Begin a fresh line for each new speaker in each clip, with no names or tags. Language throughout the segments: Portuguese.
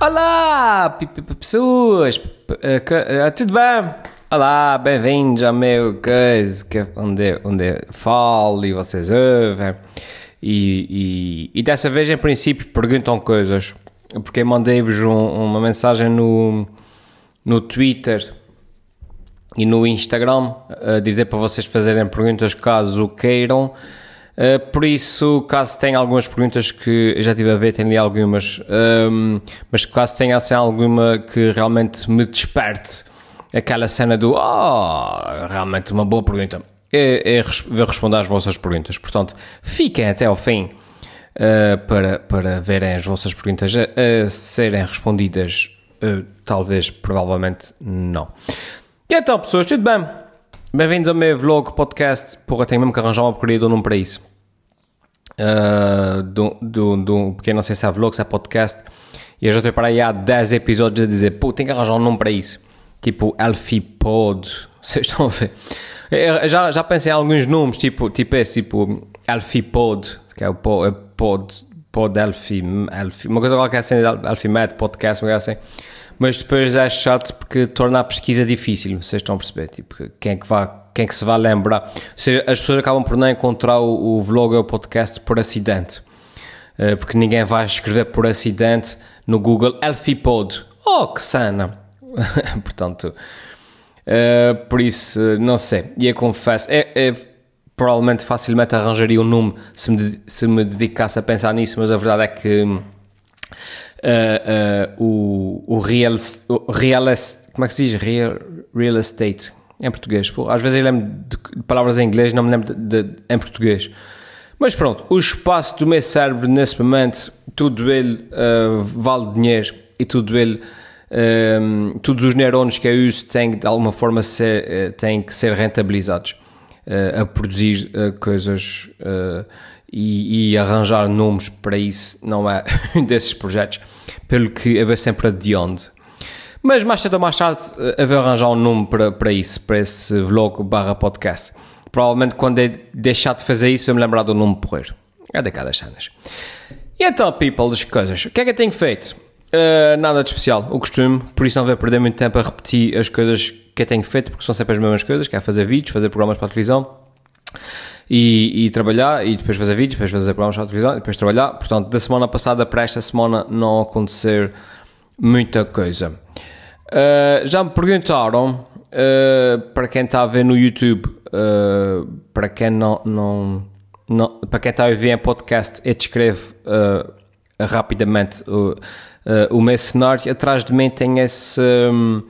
Olá, pessoas, eh, eh, tudo bem? Olá, bem-vindos ao meu coisa, que- onde, onde falo e vocês ouvem. E, e, e dessa vez, em princípio, perguntam coisas, porque mandei-vos um- uma mensagem no, no Twitter e no Instagram a dizer para vocês fazerem perguntas caso queiram. Uh, por isso, caso tenha algumas perguntas que já estive a ver, tenho algumas, um, mas caso tenha assim alguma que realmente me desperte aquela cena do oh, realmente uma boa pergunta, res- vou responder às vossas perguntas. Portanto, fiquem até ao fim uh, para, para verem as vossas perguntas a, a serem respondidas. uh, talvez, provavelmente, não. E então, pessoas, tudo bem? Bem-vindos ao meu vlog podcast. Porra, tenho mesmo que arranjar uma porcaria do nome para isso. Uh, do, do, eu não sei se é vlog, se é podcast. E eu já estou para aí há 10 episódios a dizer, pô, tenho que arranjar um nome para isso. Tipo, Elfie Pod. Vocês estão a ver? Já, já pensei em alguns nomes, tipo, tipo esse, tipo Elfie Pod, que é o po- é pod, pod Elfie, Elfie, uma coisa qualquer assim, Elfie Med, podcast, uma coisa assim. Mas depois é chato porque torna a pesquisa difícil, vocês estão a perceber? Tipo, quem é que vai, quem é que se vai lembrar? Ou seja, as pessoas acabam por não encontrar o, o vlog ou o podcast por acidente. Eh, porque ninguém vai escrever por acidente no Google Elfipod. Oh, que sana! Portanto, eh, por isso, eh, não sei. E eu confesso, é, é- provavelmente facilmente arranjaria um nome se me, se me dedicasse a pensar nisso, mas a verdade é que eh, eh, o, o, real, o real como é que se diz? Real, real estate em português. Pô, às vezes eu lembro de, palavras em inglês, não me lembro de, de- em português. Mas pronto, o espaço do meu cérebro nesse momento, tudo ele eh, vale dinheiro e tudo ele, eh, todos os neurônios que eu uso têm de alguma forma ser, têm que ser rentabilizados eh, a produzir eh, coisas e, e arranjar nomes para isso não é um desses projetos, pelo que vou sempre adiando. Mas mais cedo ou mais tarde eh, eu vou arranjar um nome para, para isso, para esse vlog barra podcast. Provavelmente quando eu deixar de fazer isso, eu me lembrar do nome porreiro. É daquelas cenas. E então, people, as coisas. O que é que eu tenho feito? Uh, nada de especial, o costume, por isso não vou perder muito tempo a repetir as coisas que eu tenho feito, porque são sempre as mesmas coisas, que é fazer vídeos, fazer programas para a televisão e, e trabalhar, e depois fazer vídeos, depois fazer programas a televisão, depois trabalhar. Portanto, da semana passada para esta semana não acontecer muita coisa. Uh, já me perguntaram, uh, para quem está a ver no YouTube, uh, para quem não, não, não- para quem está a ouvir em podcast, eu descrevo rapidamente o, o meu cenário. Atrás de mim tem esse um,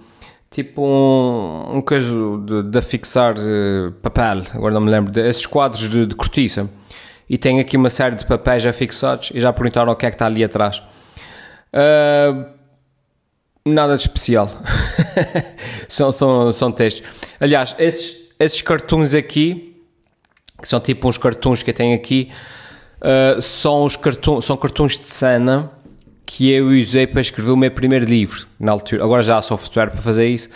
tipo um, um coisa de, de fixar uh, papel, agora não me lembro, de, esses quadros de, de cortiça. E tem aqui uma série de papéis já fixados e já perguntaram o que é que está ali atrás. Uh, Nada de especial. são, são, são textos. Aliás, esses, esses aqui, que são tipo uns cartoons que eu tenho aqui, uh, são, os cartoons, são cartoons de cena que eu usei para escrever o meu primeiro livro. Na altura, agora já há software para fazer isso,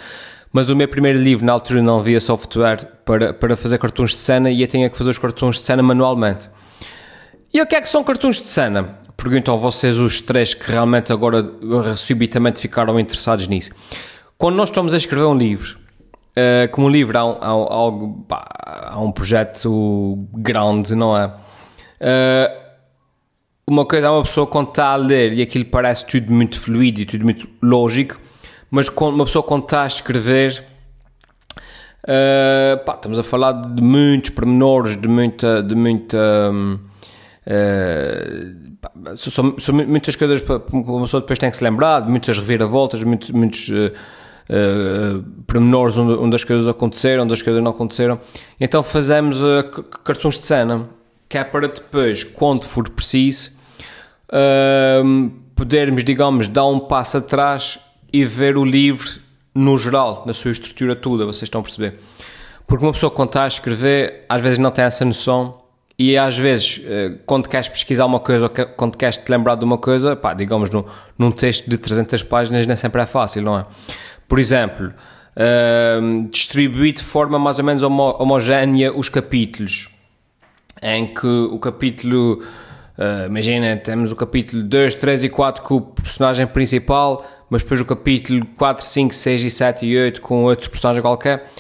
mas o meu primeiro livro, na altura, não havia software para, para fazer cartoons de cena e eu tinha que fazer os cartoons de cena manualmente. E o que é que são cartoons de cena? Perguntam vocês os três que realmente agora subitamente ficaram interessados nisso. Quando nós estamos a escrever um livro, uh, como um livro há um, há um- há um projeto grande, não é? Uh, uma coisa é uma pessoa quando está a ler e aquilo parece tudo muito fluido e tudo muito lógico, mas quando uma pessoa quando está a escrever Uh, pá, estamos a falar de muitos pormenores, de muita. De muita uh, são, são- muitas coisas que uma pessoa depois tem que se lembrar, de muitas reviravoltas, muitos, muitos uh, uh, pormenores onde, onde as coisas aconteceram, onde as coisas não aconteceram. Então fazemos uh, cartões de cena, que é para depois, quando for preciso, podermos, digamos, dar um passo atrás e ver o livro no geral, na sua estrutura toda, vocês estão a perceber? Porque uma pessoa quando está a escrever, às vezes não tem essa noção e às vezes, eh, quando queres pesquisar uma coisa ou que- quando queres te lembrar de uma coisa, pá, digamos, num, num texto de 300 páginas nem sempre é fácil, não é? Por exemplo, distribuir de forma mais ou menos homo- homogénea os capítulos, em que o capítulo Uh, imagina, temos o capítulo 2, 3 e 4 com o personagem principal, mas depois o capítulo 4, 5, 6 e 7 e 8 com outros personagens qualquer,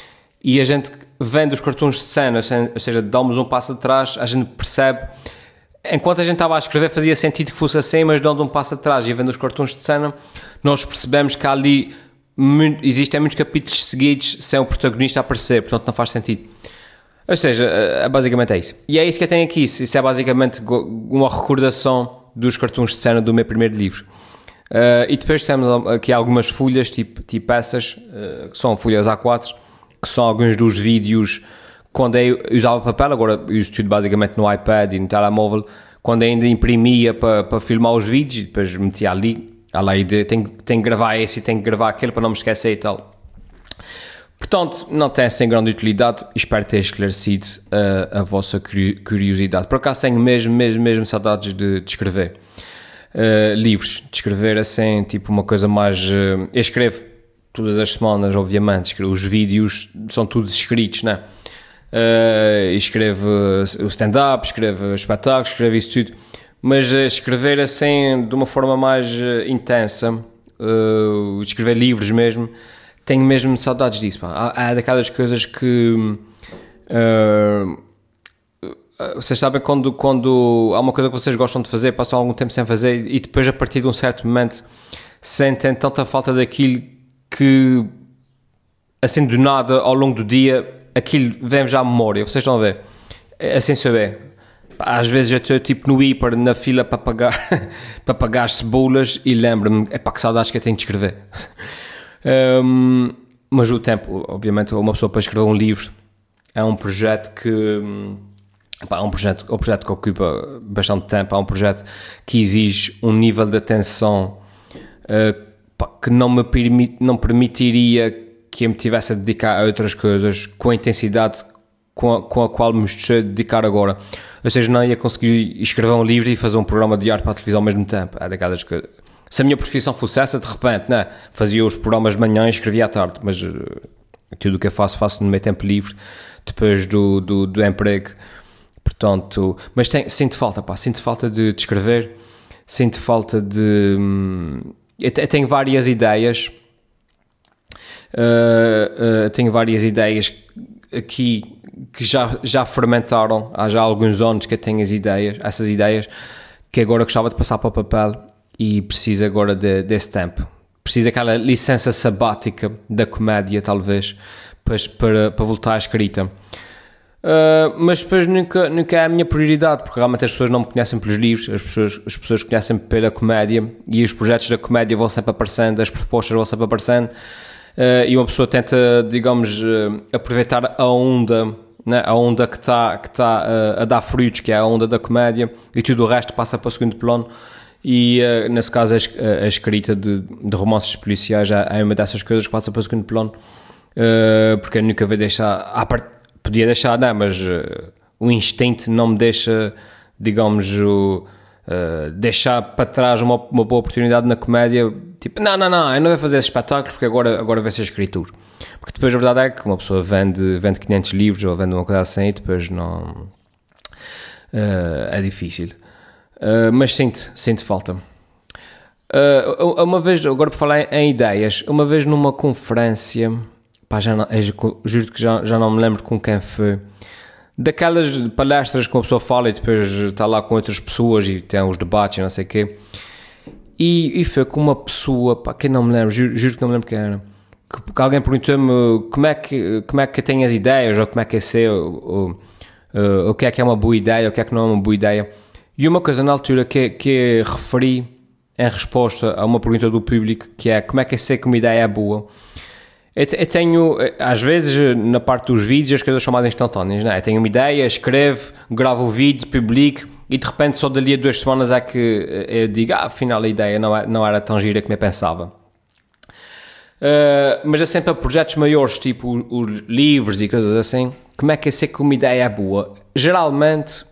e a gente vendo os cartoons de cena, ou seja, damos um passo atrás, a gente percebe. Enquanto a gente estava a escrever, fazia sentido que fosse assim, mas dando um passo atrás e vendo os cartoons de cena, nós percebemos que ali existem muitos capítulos seguidos sem o protagonista aparecer, portanto não faz sentido. Ou seja, é, basicamente é isso. E é isso que eu tenho aqui. Isso é basicamente uma recordação dos cartoons de cena do meu primeiro livro. Uh, e depois temos aqui algumas folhas, tipo, tipo essas, uh, que são folhas A4, que são alguns dos vídeos quando eu usava papel, agora eu uso tudo basicamente no iPad e no telemóvel, quando ainda imprimia para, para filmar os vídeos e depois metia ali, a de tenho, tenho que gravar esse e tenho que gravar aquele para não me esquecer e tal. Portanto, não tem sem grande utilidade. Espero ter esclarecido uh, a vossa curiosidade. Por acaso tenho mesmo, mesmo, mesmo saudades de, de escrever uh, livros, de escrever assim, tipo uma coisa mais. Uh, eu escrevo todas as semanas, obviamente. Os vídeos são todos escritos, né? Uh, escrevo o stand-up, escrevo espetáculos, escrevo isso tudo. Mas escrever assim de uma forma mais intensa, escrever livros mesmo tenho mesmo saudades disso. Há, há, daquelas coisas que. Uh, vocês sabem quando, quando há uma coisa que vocês gostam de fazer, passam algum tempo sem fazer e depois, a partir de um certo momento, sentem tanta falta daquilo que, assim do nada, ao longo do dia, aquilo vem já à memória. Vocês estão a ver? É assim saber. Às vezes eu estou tipo no hiper, na fila para pagar, para pagar as cebolas e lembro-me, é pá, que saudades que eu tenho de escrever. Um, mas o tempo, obviamente, uma pessoa para escrever um livro é um projeto que pá, é um projeto, é um projeto que ocupa bastante tempo, é um projeto que exige um nível de atenção uh, pá, que não me permit, não permitiria que eu me tivesse a dedicar a outras coisas com a intensidade com a, com a qual me estou a dedicar agora. Ou seja, não ia conseguir escrever um livro e fazer um programa de arte para a televisão ao mesmo tempo. É daquelas coisas se a minha profissão fosse essa, de repente, né, fazia os programas de manhã e escrevia à tarde, mas uh, tudo o que eu faço, faço no meu tempo livre, depois do, do, do emprego. Portanto, mas tem, sinto falta, pá, sinto falta de, de escrever, sinto falta de. Hum, eu tenho várias ideias, uh, uh, tenho várias ideias aqui que já, já fermentaram há já alguns anos que eu tenho as ideias, essas ideias que agora gostava de passar para o papel e precisa agora de, desse tempo. Precisa daquela licença sabática da comédia, talvez, para, para, voltar à escrita. Uh, mas depois nunca, nunca é a minha prioridade, porque realmente as pessoas não me conhecem pelos livros, as pessoas, as pessoas conhecem pela comédia e os projetos da comédia vão sempre aparecendo, as propostas vão sempre aparecendo uh, e uma pessoa tenta, digamos, uh, aproveitar a onda, né, a onda que está que tá, a dar frutos, que é a onda da comédia, e tudo o resto passa para o segundo plano e uh, nesse caso a, a escrita de, de, romances policiais é uma dessas coisas que passa para o segundo plano. Uh, porque eu nunca vou deixar ah, podia deixar não, mas uh, o instinto não me deixa digamos o, deixar para trás uma, uma boa oportunidade na comédia tipo, não, não, não, eu não vou fazer esse espetáculo porque agora, agora vai ser escritor porque depois a verdade é que uma pessoa vende, vende 500 livros ou vende uma coisa assim e depois não é difícil Uh, mas sinto, sinto falta. Uh, uma vez, agora para falar em ideias, uma vez numa conferência, pá, já não, juro que já, já não me lembro com quem foi, daquelas palestras que uma pessoa fala e depois está lá com outras pessoas e tem os debates e não sei o quê, e, e foi com uma pessoa, pá, que não me lembro, juro, juro que não me lembro quem era, que, que alguém perguntou-me como é que como é que tem as ideias, ou como é que é ser, ou, ou, ou, o que é que é uma boa ideia, o que é que não é uma boa ideia. E uma coisa na altura que, que referi em resposta a uma pergunta do público, que é como é que que uma ideia é boa? Eu, eu tenho, às vezes, na parte dos vídeos, as coisas são mais instantâneas, não é? Eu tenho uma ideia, escrevo, gravo o vídeo, publico e de repente só dali a duas semanas é que eu digo, ah, afinal a ideia não era, é, não era tão gira como eu pensava. Uh, mas é sempre a projetos maiores, tipo os livros e coisas assim. Como é que eu sei que uma ideia é boa? Geralmente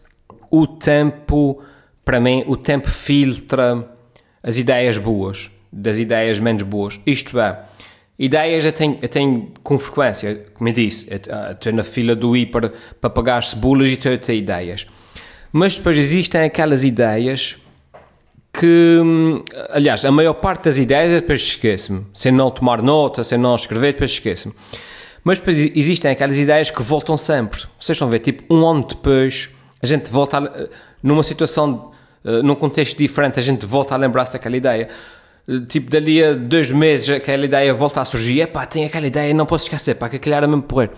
o tempo, para mim, o tempo filtra as ideias boas das ideias menos boas. Isto é, ideias eu tenho, eu tenho com frequência, como eu disse, estou na fila do hiper para pagar cebolas e estou a ter ideias. Mas depois existem aquelas ideias que, hum, aliás, a maior parte das ideias depois esqueço-me. Sem não tomar nota, sem não escrever, depois esqueço-me. Mas depois existem aquelas ideias que voltam sempre. Vocês a ver, tipo, um ano depois, a gente volta a, numa situação, uh, num contexto diferente, a gente volta a lembrar-se daquela ideia. Uh, tipo, dali a dois meses, aquela ideia volta a surgir. Epá, tem aquela ideia, não posso esquecer, pá, que aquilo era mesmo porrer.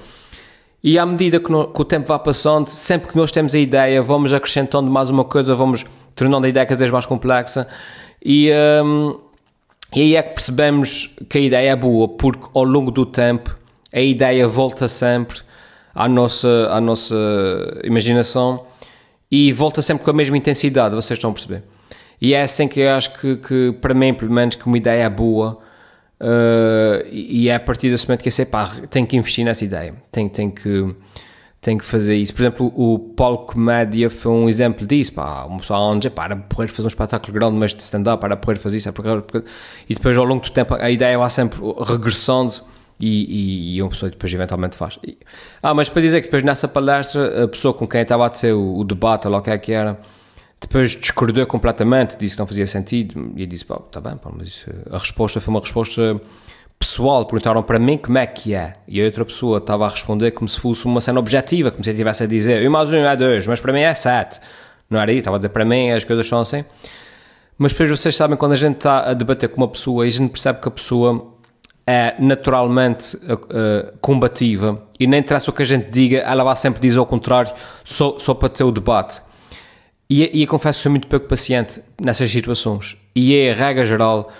E à medida que, no, que, o tempo vai passando, sempre que nós temos a ideia, vamos acrescentando mais uma coisa, vamos tornando a ideia cada vez mais complexa. E, um, e aí é que percebemos que a ideia é boa, porque ao longo do tempo a ideia volta sempre à nossa, à nossa imaginação e volta sempre com a mesma intensidade, vocês estão a perceber? E é assim que eu acho que, que para mim, pelo menos, que uma ideia é boa uh, e é a partir desse momento que eu sei, pá, tenho que investir nessa ideia, tenho, tenho, que, tenho que fazer isso. Por exemplo, o Paulo Comédia foi um exemplo disso, pá, uma pessoa onde, para poder fazer um espetáculo grande, mas de stand-up, para poder fazer isso, é e depois ao longo do tempo a ideia vai sempre regressando e, e, e uma pessoa depois eventualmente faz. E, ah, mas para dizer que depois nessa palestra a pessoa com quem estava a ter o, o debate, ou o que é que era, depois discordou completamente, disse que não fazia sentido e eu disse, pá, tá bem, pá, mas a resposta foi uma resposta pessoal, perguntaram para mim como é que é e a outra pessoa estava a responder como se fosse uma cena objetiva, como se eu estivesse a dizer, eu mais um é dois, mas para mim é sete. Não era isso, estava a dizer para mim as coisas são assim. Mas depois vocês sabem, quando a gente está a debater com uma pessoa e a gente percebe que a pessoa é naturalmente uh, combativa e nem interessa o que a gente diga, ela vai sempre dizer ao contrário, só, só para ter o debate. E, e confesso que sou muito pouco paciente nessas situações. E é regra geral,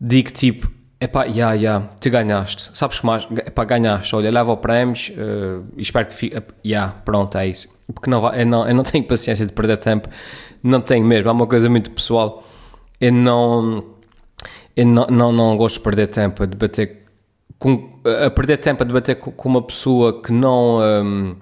digo tipo, epá, já, yeah, já, yeah, ganhaste. Sabes que mais? Epá, ganhaste. Olha, leva o prémios uh, e espero que fique. Já, yeah, pronto, é isso. Porque não, eu, não, eu não tenho paciência de perder tempo. Não tenho mesmo. É uma coisa muito pessoal. Eu não eu não, não, não gosto de perder tempo a debater com, a perder tempo a debater com, com uma pessoa que não um,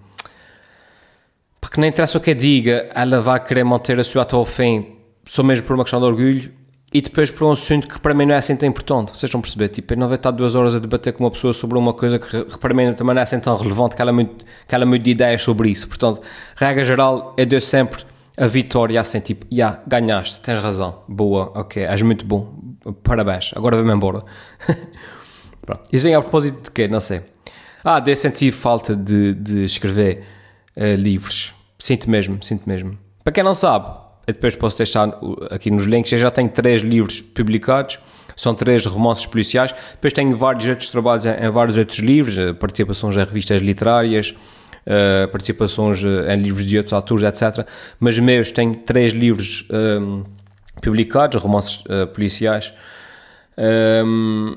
porque não interessa o que diga, ela vai querer manter a sua até ao fim, só mesmo por uma questão de orgulho e depois por um assunto que para mim não é assim tão importante. Vocês a perceber? Tipo, eu não vai estar duas horas a debater com uma pessoa sobre uma coisa que para mim também não é assim tão relevante que ela, muito, que ela muito de ideias sobre isso. Portanto, regra geral, eu dou sempre a vitória assim, tipo, já, yeah, ganhaste, tens razão, boa, ok, és muito bom, parabéns, agora vem-me embora. Pronto. Isso vem a propósito de quê? Não sei. Ah, de sentir falta de, de escrever uh, livros. Sinto mesmo, sinto mesmo. Para quem não sabe, eu depois posso deixar aqui nos links, eu já tenho três livros publicados, são três romances policiais, depois tenho vários outros trabalhos em, em vários outros livros, eh, participações em revistas literárias, uh, participações em livros de outros autores, etc. Mas meus, tenho três livros um, publicados, romances uh, policiais, um,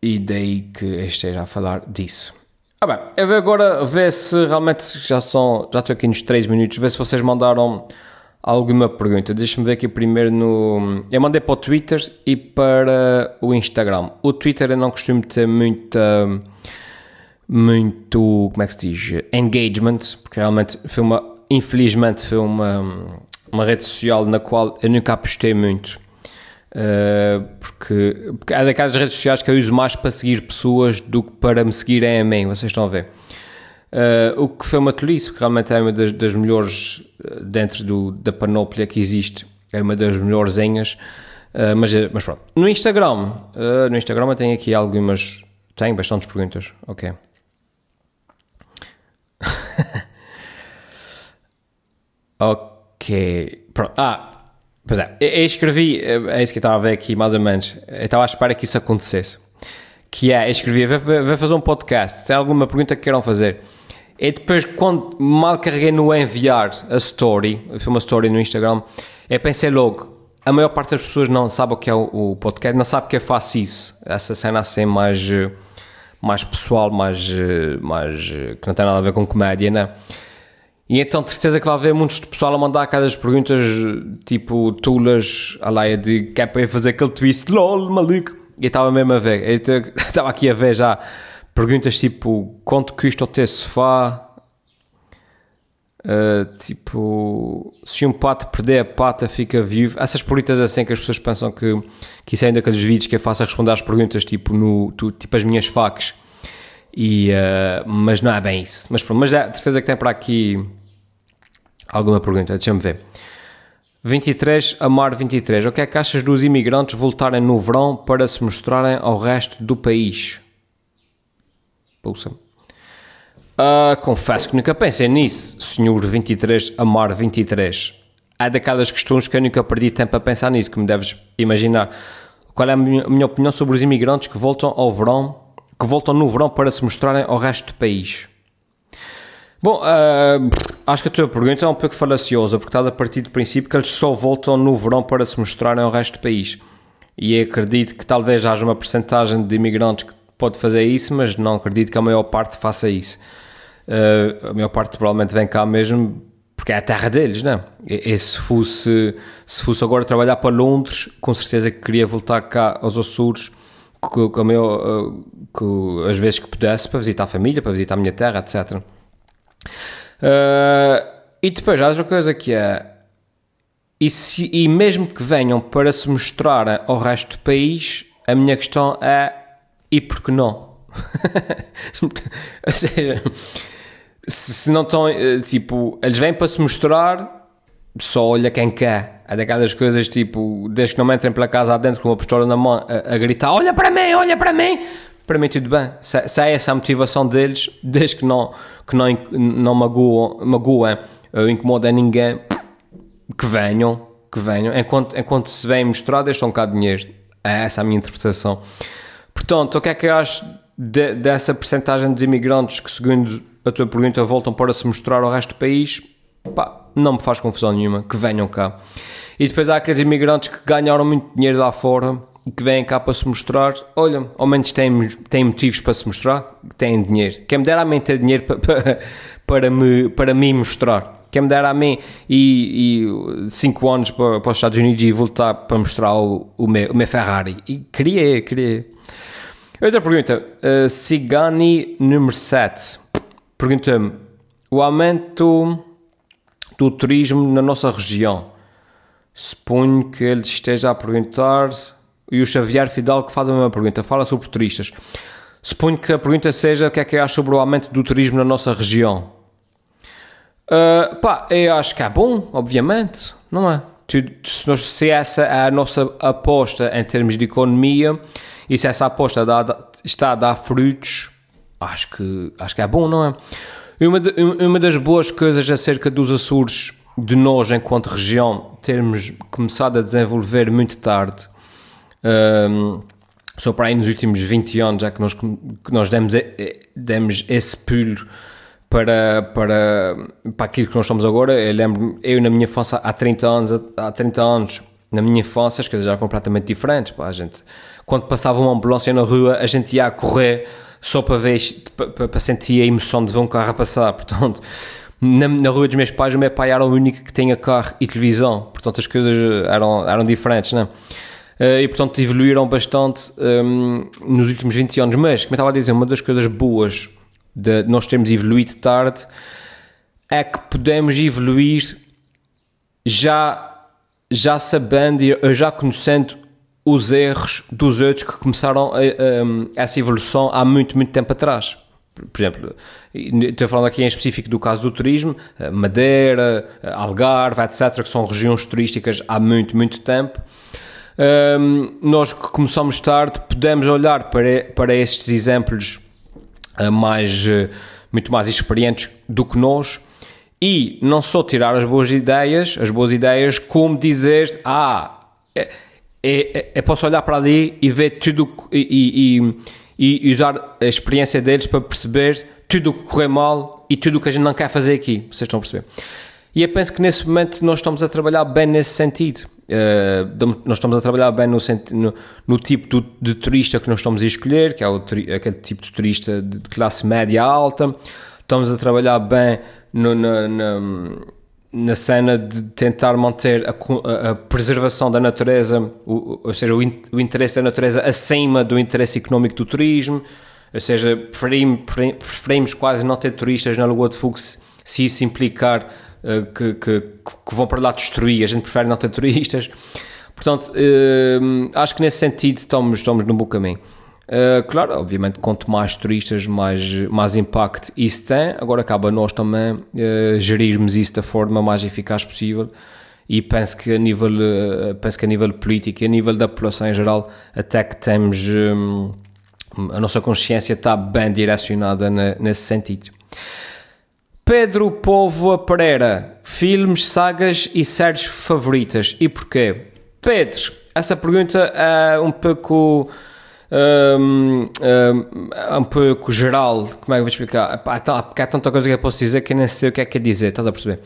e daí que esteja a falar disso. Ah bem, eu vou agora ver se realmente já são, já estou aqui nos 3 minutos, ver se vocês mandaram alguma pergunta. Deixa-me ver aqui primeiro no. Eu mandei para o Twitter e para o Instagram. O Twitter eu não costumo ter muita muito, como é que se diz, engagement, porque realmente foi uma, infelizmente foi uma, uma rede social na qual eu nunca apostei muito. Uh, porque, porque é daquelas redes sociais que eu uso mais para seguir pessoas do que para me seguirem a mim, vocês estão a ver. Uh, o que foi uma tolice, porque realmente é uma das, das melhores, eh, dentro do, da panóplia que existe, é uma das melhores uh, mas, mas pronto. No Instagram, no Instagram eu tenho aqui algumas, tenho bastantes perguntas, ok. Ok. Pronto. Ah, pois é. Eu, escrevi, é isso que eu estava a ver aqui, mais ou menos. Eu estava à espera que isso acontecesse. Que é, eu escrevi, vai fazer um podcast. Tem alguma pergunta que queiram fazer? E depois, quando mal carreguei no enviar a story, foi uma story no Instagram, eu pensei logo, a maior parte das pessoas não sabe o que é o, o podcast, não sabe que eu faço isso. Essa cena assim mais, mais pessoal, mais, mais, que não tem nada a ver com comédia, né? E então, de certeza que vai haver muitos de pessoal a mandar aquelas perguntas tipo tulas, a lá de que é para eu fazer aquele twist, lol, maluco. E eu estava mesmo a ver, eu estava aqui a ver já perguntas tipo quanto custa o teu sofá, uh, tipo se um pato perder a pata fica vivo. Essas perguntas assim que as pessoas pensam que, que isso é ainda aqueles vídeos que eu faço a responder às perguntas tipo, no, tu, tipo as minhas facas. E, uh, mas não é bem isso. Mas pronto, mas é, certeza que tem para aqui alguma pergunta, deixa-me ver. 23, Amar 23. O que é que achas dos imigrantes voltarem no verão para se mostrarem ao resto do país? Pulsa. Uh, confesso que nunca pensei nisso, senhor 23, Amar 23. É daquelas questões que eu nunca perdi tempo a pensar nisso, que me deves imaginar. Qual é a minha, a minha opinião sobre os imigrantes que voltam ao verão, que voltam no verão para se mostrarem ao resto do país? Bom, uh, acho que a tua pergunta é um pouco falaciosa, porque estás a partir do princípio que eles só voltam no verão para se mostrarem ao resto do país. E acredito que talvez haja uma percentagem de imigrantes que pode fazer isso, mas não acredito que a maior parte faça isso. Uh, a maior parte provavelmente vem cá mesmo porque é a terra deles, não é? E, se fosse, se fosse agora trabalhar para Londres, com certeza que queria voltar cá aos Açores, com, com, maior, com as vezes que pudesse, para visitar a família, para visitar a minha terra, etc. Uh, e depois há outra coisa que é. E, se, e mesmo que venham para se mostrar ao resto do país, a minha questão é: e por que não? Ou seja, se, se não estão. Eh, tipo, eles vêm para se mostrar, só olha quem quer. É daquelas coisas tipo, desde que não entrem pela casa adentro com uma pistola na mão a, a gritar: Olha para mim, olha para mim! para mim tudo bem. Se, se é essa a motivação deles, desde que não, que não, não magoam, magoam ou incomodam ninguém, que venham, que venham. Enquanto, enquanto se vêm mostrar, deixam cá dinheiro. É essa a minha interpretação. Portanto, o que é que eu acho de, dessa percentagem de imigrantes que, segundo a tua pergunta, voltam para se mostrar ao resto do país? Pá, não me faz confusão nenhuma, que venham cá. E depois há aqueles imigrantes que ganharam muito dinheiro lá fora que vêm cá para se mostrar, olha, ao menos têm, têm motivos para se mostrar, têm dinheiro. Quem me dera a mim ter dinheiro para, para, para, me, para me mostrar. Quem me dera a mim e, e cinco anos para, para os Estados Unidos e voltar para mostrar o, o, meu, o meu Ferrari. E queria, queria. Outra pergunta. Uh, Cigani número 7. Pergunta-me, o aumento do turismo na nossa região. Suponho que ele esteja a perguntar e o Xavier Fidal que faz a mesma pergunta. Fala sobre turistas. Suponho que a pergunta seja o que é que acha sobre o aumento do turismo na nossa região. Uh, pá, eu acho que é bom, obviamente, não é? Se essa é a nossa aposta em termos de economia e se essa aposta dá, está a dar frutos, acho que, acho que é bom, não é? E uma, de, uma das boas coisas acerca dos Açores, de nós enquanto região, termos começado a desenvolver muito tarde, um, só para aí nos últimos 20 anos, já que nós, que nós demos, demos esse pulo para, para, para aquilo que nós estamos agora. Eu lembro, eu na minha infância, há 30 anos, há 30 anos, na minha infância, as coisas eram completamente diferentes. Pá, a gente, quando passava uma ambulância na rua, a gente ia a correr só para ver, para, para sentir a emoção de ver um carro a passar. Portanto, na, na rua dos meus pais, o meu pai era o único que tinha carro e televisão. Portanto, as coisas eram, eram diferentes, não é? uh, e portanto evoluíram bastante um, nos últimos 20 anos. Mas, como eu estava a dizer, uma das coisas boas de nós termos evoluído tarde é que podemos evoluir já, já sabendo já conhecendo os erros dos outros que começaram a, a, essa evolução há muito, muito tempo atrás. Por exemplo, estou falando aqui em específico do caso do turismo, Madeira, Algarve, etc., que são regiões turísticas há muito, muito tempo um, nós que começamos tarde podemos olhar para, para estes exemplos uh, mais, muito mais experientes do que nós e não só tirar as boas ideias, as boas ideias, como dizer, ah, é, é, é, posso olhar para ali e ver tudo e, e, e, usar a experiência deles para perceber tudo o que correu mal e tudo o que a gente não quer fazer aqui. Vocês estão a perceber? E eu penso que nesse momento nós estamos a trabalhar bem nesse sentido. Uh, nós estamos a trabalhar bem no, no, no tipo de, de, turista que nós estamos a escolher, que é o, aquele tipo de turista de classe média alta. Estamos a trabalhar bem no, na, na, na, cena de tentar manter a, a preservação da natureza, o, ou seja, o, o, interesse da natureza acima do interesse económico do turismo. Ou seja, preferimos, preferimos quase não ter turistas na Lagoa de Fogo se isso implicar eh, que, que, que, vão para lá destruir, a gente prefere não ter turistas. Portanto, uh, acho que nesse sentido estamos, estamos no bom caminho. Uh, claro, obviamente, quanto mais turistas, mais, mais impacto isso tem. Agora acaba nós também uh, gerirmos isso da forma mais eficaz possível. E penso que a nível, uh, penso que a nível político e a nível da população em geral, até que temos um, a nossa consciência está bem direcionada na, nesse sentido. Pedro Povo Pereira, filmes, sagas e séries favoritas e porquê? Pedro, essa pergunta é um pouco um, um, um pouco geral, como é que eu vou explicar? Tá, porque há tanta coisa que eu posso dizer que nem sei o que é que é dizer, estás a perceber?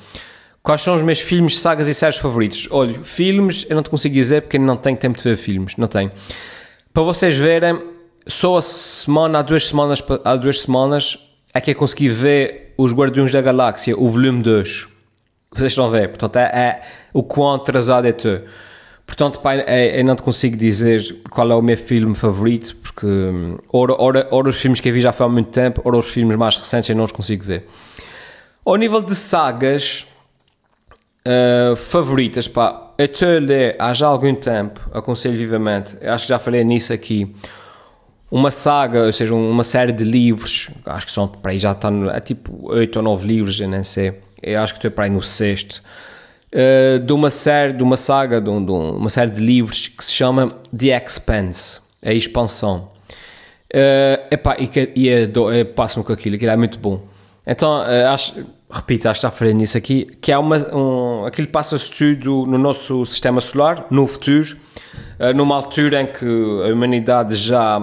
Quais são os meus filmes, sagas e séries favoritos? Olha, filmes eu não te consigo dizer porque não tenho tempo de ver filmes, não tenho. Para vocês verem, só a semana, há duas semanas, há duas semanas é que eu consegui ver Os Guardiões da Galáxia, o volume 2. Vocês estão a ver, portanto é, é o quão atrasado é tu. Portanto, pai, eu não te consigo dizer qual é o meu filme favorito, porque hum, ora, ora, ora os filmes que eu vi já foi há muito tempo, ora os filmes mais recentes eu não os consigo ver. Ao nível de sagas uh, favoritas, pá, a ler há já algum tempo, aconselho vivamente, acho que já falei nisso aqui, uma saga, ou seja, uma série de livros, acho que são para aí já está, é tipo 8 ou 9 livros, eu nem sei, eu acho que estou para aí no sexto uh, de uma série, de uma saga, de, um, de, uma série de livros que se chama The Expanse, a expansão. Uh, epá, e, e é, é, passo-me com aquilo, aquilo é muito bom. Então, uh, acho, repito, acho que já falei nisso aqui, que é uma, um, aquilo passa-se tudo no nosso sistema solar, no futuro, uh, numa altura em que a humanidade já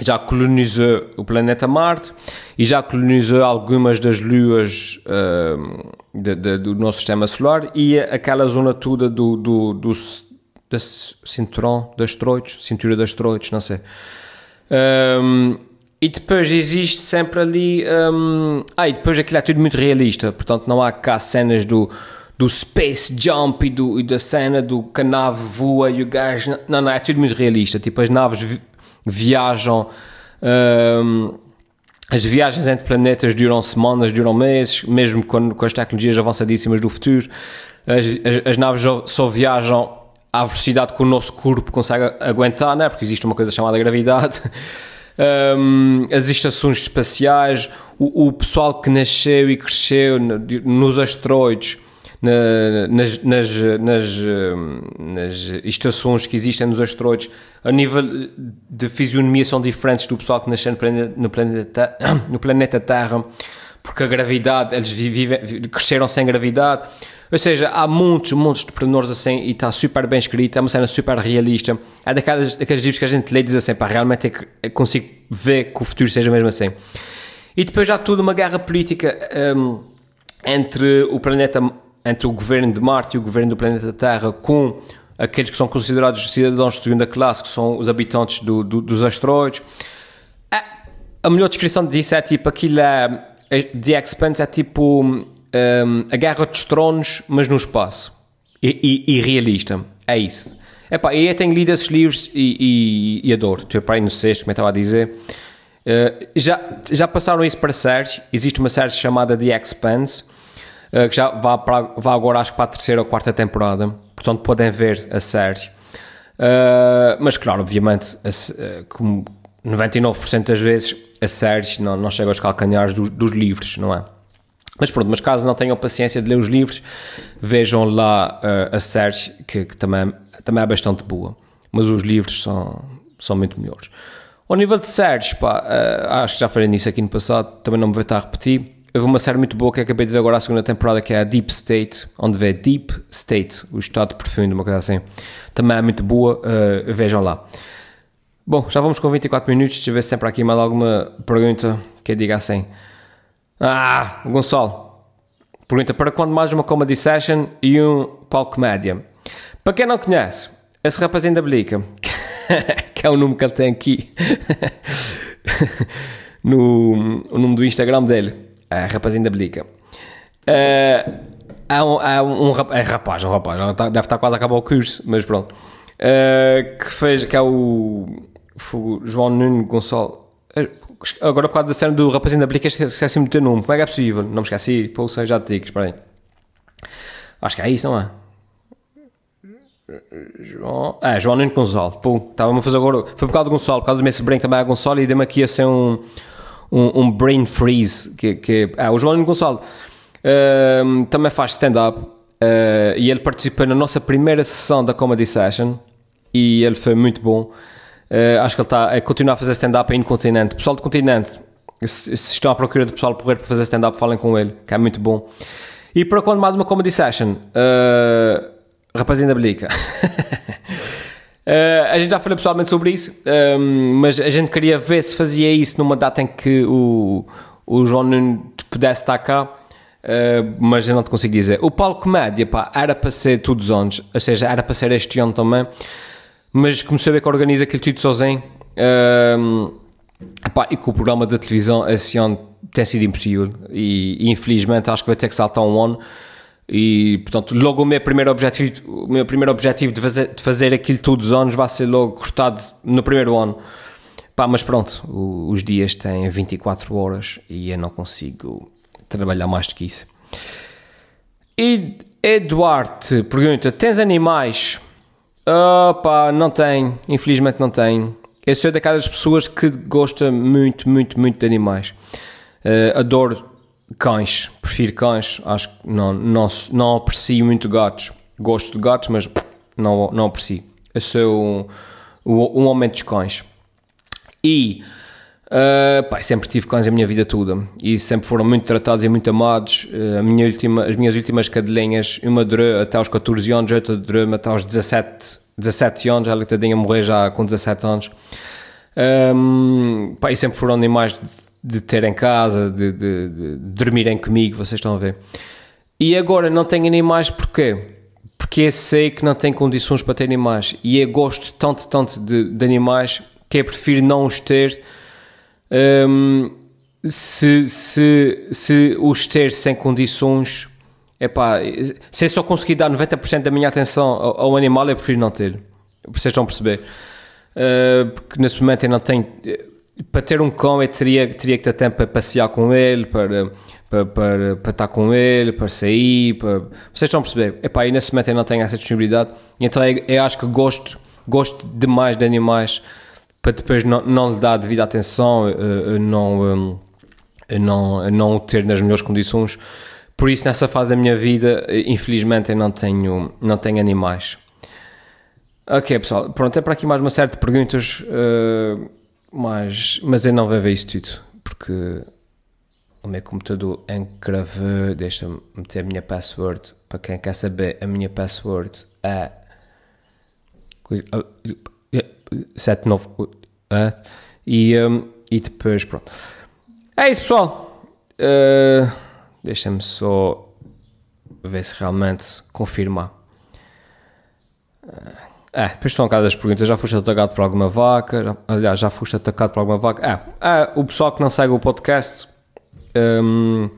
já colonizou o planeta Marte e já colonizou algumas das luas uh, de, de, do nosso sistema solar e aquela zona toda do, do, do cinturão das asteroides, cintura das asteroides, não sei. Um, e depois existe sempre ali. Um, ah, e depois aquilo é tudo muito realista, portanto não há cá cenas do, do space jump e, do, e da cena do que a nave voa e o gajo. Não, não, é tudo muito realista. Tipo, as naves viajam. Um, as viagens entre planetas duram semanas, duram meses, mesmo com, com as tecnologias avançadíssimas do futuro. As, as, as, naves só viajam à velocidade que o nosso corpo consegue aguentar, né? porque existe uma coisa chamada gravidade. Um, as estações espaciais, o, o, pessoal que nasceu e cresceu nos asteroides na, nas, nas, nas, nas, estações que existem nos asteroides, a nível de fisionomia, são diferentes do pessoal que nasceu no planeta, no planeta, no planeta Terra, porque a gravidade, eles vivem, cresceram sem gravidade. Ou seja, há muitos, muitos pormenores assim e está super bem escrito, é uma cena super realista. É daquelas, daqueles livros que a gente lê e diz assim, pá, realmente é é consigo ver que o futuro seja mesmo assim. E depois há tudo uma guerra política um, entre o planeta entre o governo de Marte e o governo do planeta Terra com aqueles que são considerados cidadãos de segunda classe, que são os habitantes do, do, dos asteroides. A, a melhor descrição disso é tipo aquilo é. The Expanse é tipo um, a Guerra dos Tronos, mas no espaço. E, e, e realista. É isso. Epá, eu tenho lido esses livros e, e, e adoro. Estou para aí no sexto, como eu estava a dizer. Uh, já, já passaram isso para séries. Existe uma série chamada The Expanse eh, que já vá, para, vá agora acho que para a terceira ou quarta temporada, portanto podem ver a série. Uh, mas claro, obviamente, a, uh, como 99% das vezes a série não, não chega aos calcanhares dos, dos, livros, não é? Mas pronto, mas caso não tenham paciência de ler os livros, vejam lá uh, a série, que, que, também, também é bastante boa. Mas os livros são, são muito melhores. Ao nível de séries, pá, acho que já falei nisso aqui no passado, também não me vou estar a repetir Houve uma série muito boa que acabei de ver agora a segunda temporada, que é a Deep State, onde vê Deep State, o estado profundo, uma coisa assim. Também é muito boa, uh, vejam lá. Bom, já vamos com 24 minutos, deixa eu ver se tem para aqui mais alguma pergunta que eu diga assim. Ah, Gonçalo, pergunta, para quando mais uma comedy session e um palco média? Para quem não conhece, esse rapaz ainda blica, que é o número que ele tem aqui, no o número do Instagram dele a rapazinha da Belica. Uh, há um, há um, um é rapaz, um rapaz, tá, deve estar quase a acabar o curso, mas pronto. Uh, que fez, que é o, o João Nuno Gonçalo. Eh, agora, por causa da cena do rapazinho da Belica, esqueci-me do teu nome. Como é que é possível? Não me esqueci, pô, sei, já te digo, espera aí. Acho que é isso, não é? João. É, João Nuno Gonçalo. Pum, estava-me a fazer agora. Foi por causa do Gonçalo, por causa do Messi Branco também a Gonçalo e deu-me aqui a ser um, um, um brain freeze. Que, que, é, o João Gonçalo também faz stand-up uh, e ele participou na nossa primeira sessão da Comedy Session e ele foi muito bom. Uh, acho que ele está a continuar a fazer stand-up no continente. Pessoal do continente, se, estão à procura de pessoal para fazer stand-up, falem com ele, que é muito bom. E para quando mais uma comedy session, uh, rapazinho da Belica. Uh, a gente já falou pessoalmente sobre isso, um, mas a gente queria ver se fazia isso numa data em que o, o João Nuno pudesse estar cá, uh, mas eu não te consigo dizer. O Paulo Comédia, pá, era para ser todos os anos, ou seja, era para ser este ano também, mas comecei a ver que organiza aquilo tudo sozinho. Epá, e com o programa da televisão esse ano tem sido impossível e, e, infelizmente acho que vai ter que saltar um ano e portanto logo o meu primeiro objetivo o meu primeiro objetivo de fazer, de fazer aquilo todos os anos vai ser logo cortado no primeiro ano Pá, mas pronto, o, os dias têm 24 horas e eu não consigo trabalhar mais do que isso e Eduardo pergunta, tens animais? Opa, não tenho, infelizmente não tenho. Eu sou daquelas pessoas que gosta muito, muito, muito de animais. Uh, adoro cães, prefiro cães. Acho que não, não, não aprecio muito gatos. Gosto de gatos, mas não, não aprecio. Eu sou um, um homem dos cães. E uh, pá, sempre tive cães a minha vida toda e sempre foram muito tratados e muito amados. Uh, minha última, as minhas últimas cadelinhas, uma durou até aos 14 anos, outra durou até aos 17, 17 anos. Ela tadinha morrer já com 17 anos. Um, pá, e sempre foram animais de, de ter em casa, de, de, de, dormirem comigo, vocês estão a ver. E agora não tenho animais porquê? Porque sei que não tenho condições para ter animais e eu gosto tanto, tanto de, de animais que eu prefiro não os ter um, se, se, se os ter sem condições, epá, se eu só conseguir dar 90% da minha atenção ao, ao, animal, eu prefiro não ter. Vocês vão perceber. Uh, porque nesse momento eu não tenho. Para ter um eu teria, teria que ter tempo para passear com ele, para, para, para, para estar com ele, para sair. Para... Vocês estão a perceber? Epá, e nesse momento eu não tenho essa disponibilidade. Então eu, eu acho que gosto, gosto demais de animais para depois não, não lhe dar devida atenção, uh, não, um, não, não o ter nas melhores condições. Por isso, nessa fase da minha vida, infelizmente, eu não tenho, não tenho animais. Ok, pessoal, pronto, é para aqui mais uma série de perguntas, uh, mas, mas eu não vou ver isso tudo, porque o meu computador encravou, deixa-me meter a minha password, para quem quer saber, a minha password é 79 uh, e, um, e depois pronto. É isso pessoal. Uh, Deixa-me só ver se realmente confirma. Uh, é, depois estão cá as perguntas. Já foste atacado por alguma vaca? Já, aliás, já foste atacado por alguma vaca? É, é o pessoal que não segue o podcast um,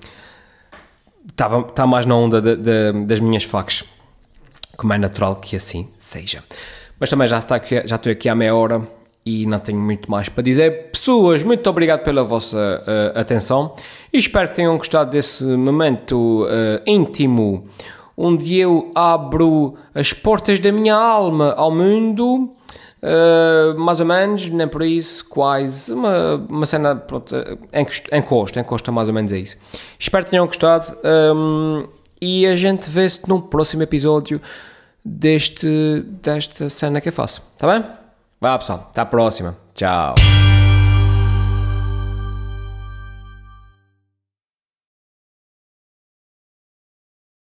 está tá mais na onda de, de, das minhas facas. Como é natural que assim seja. Mas também já, está aqui, já estou aqui há meia hora e não tenho muito mais para dizer. Pessoas, muito obrigado pela vossa uh, atenção e espero que tenham gostado desse momento uh, íntimo onde eu abro as portas da minha alma ao mundo. Uh, mais ou menos, nem por isso, quase uma, uma cena pronto, encosta, encosta mais ou menos é isso. Espero que tenham gostado um, e a gente vê-se num próximo episódio deste, desta cena que eu faço. Tá bem? Vá pessoal, até a próxima. Tchau.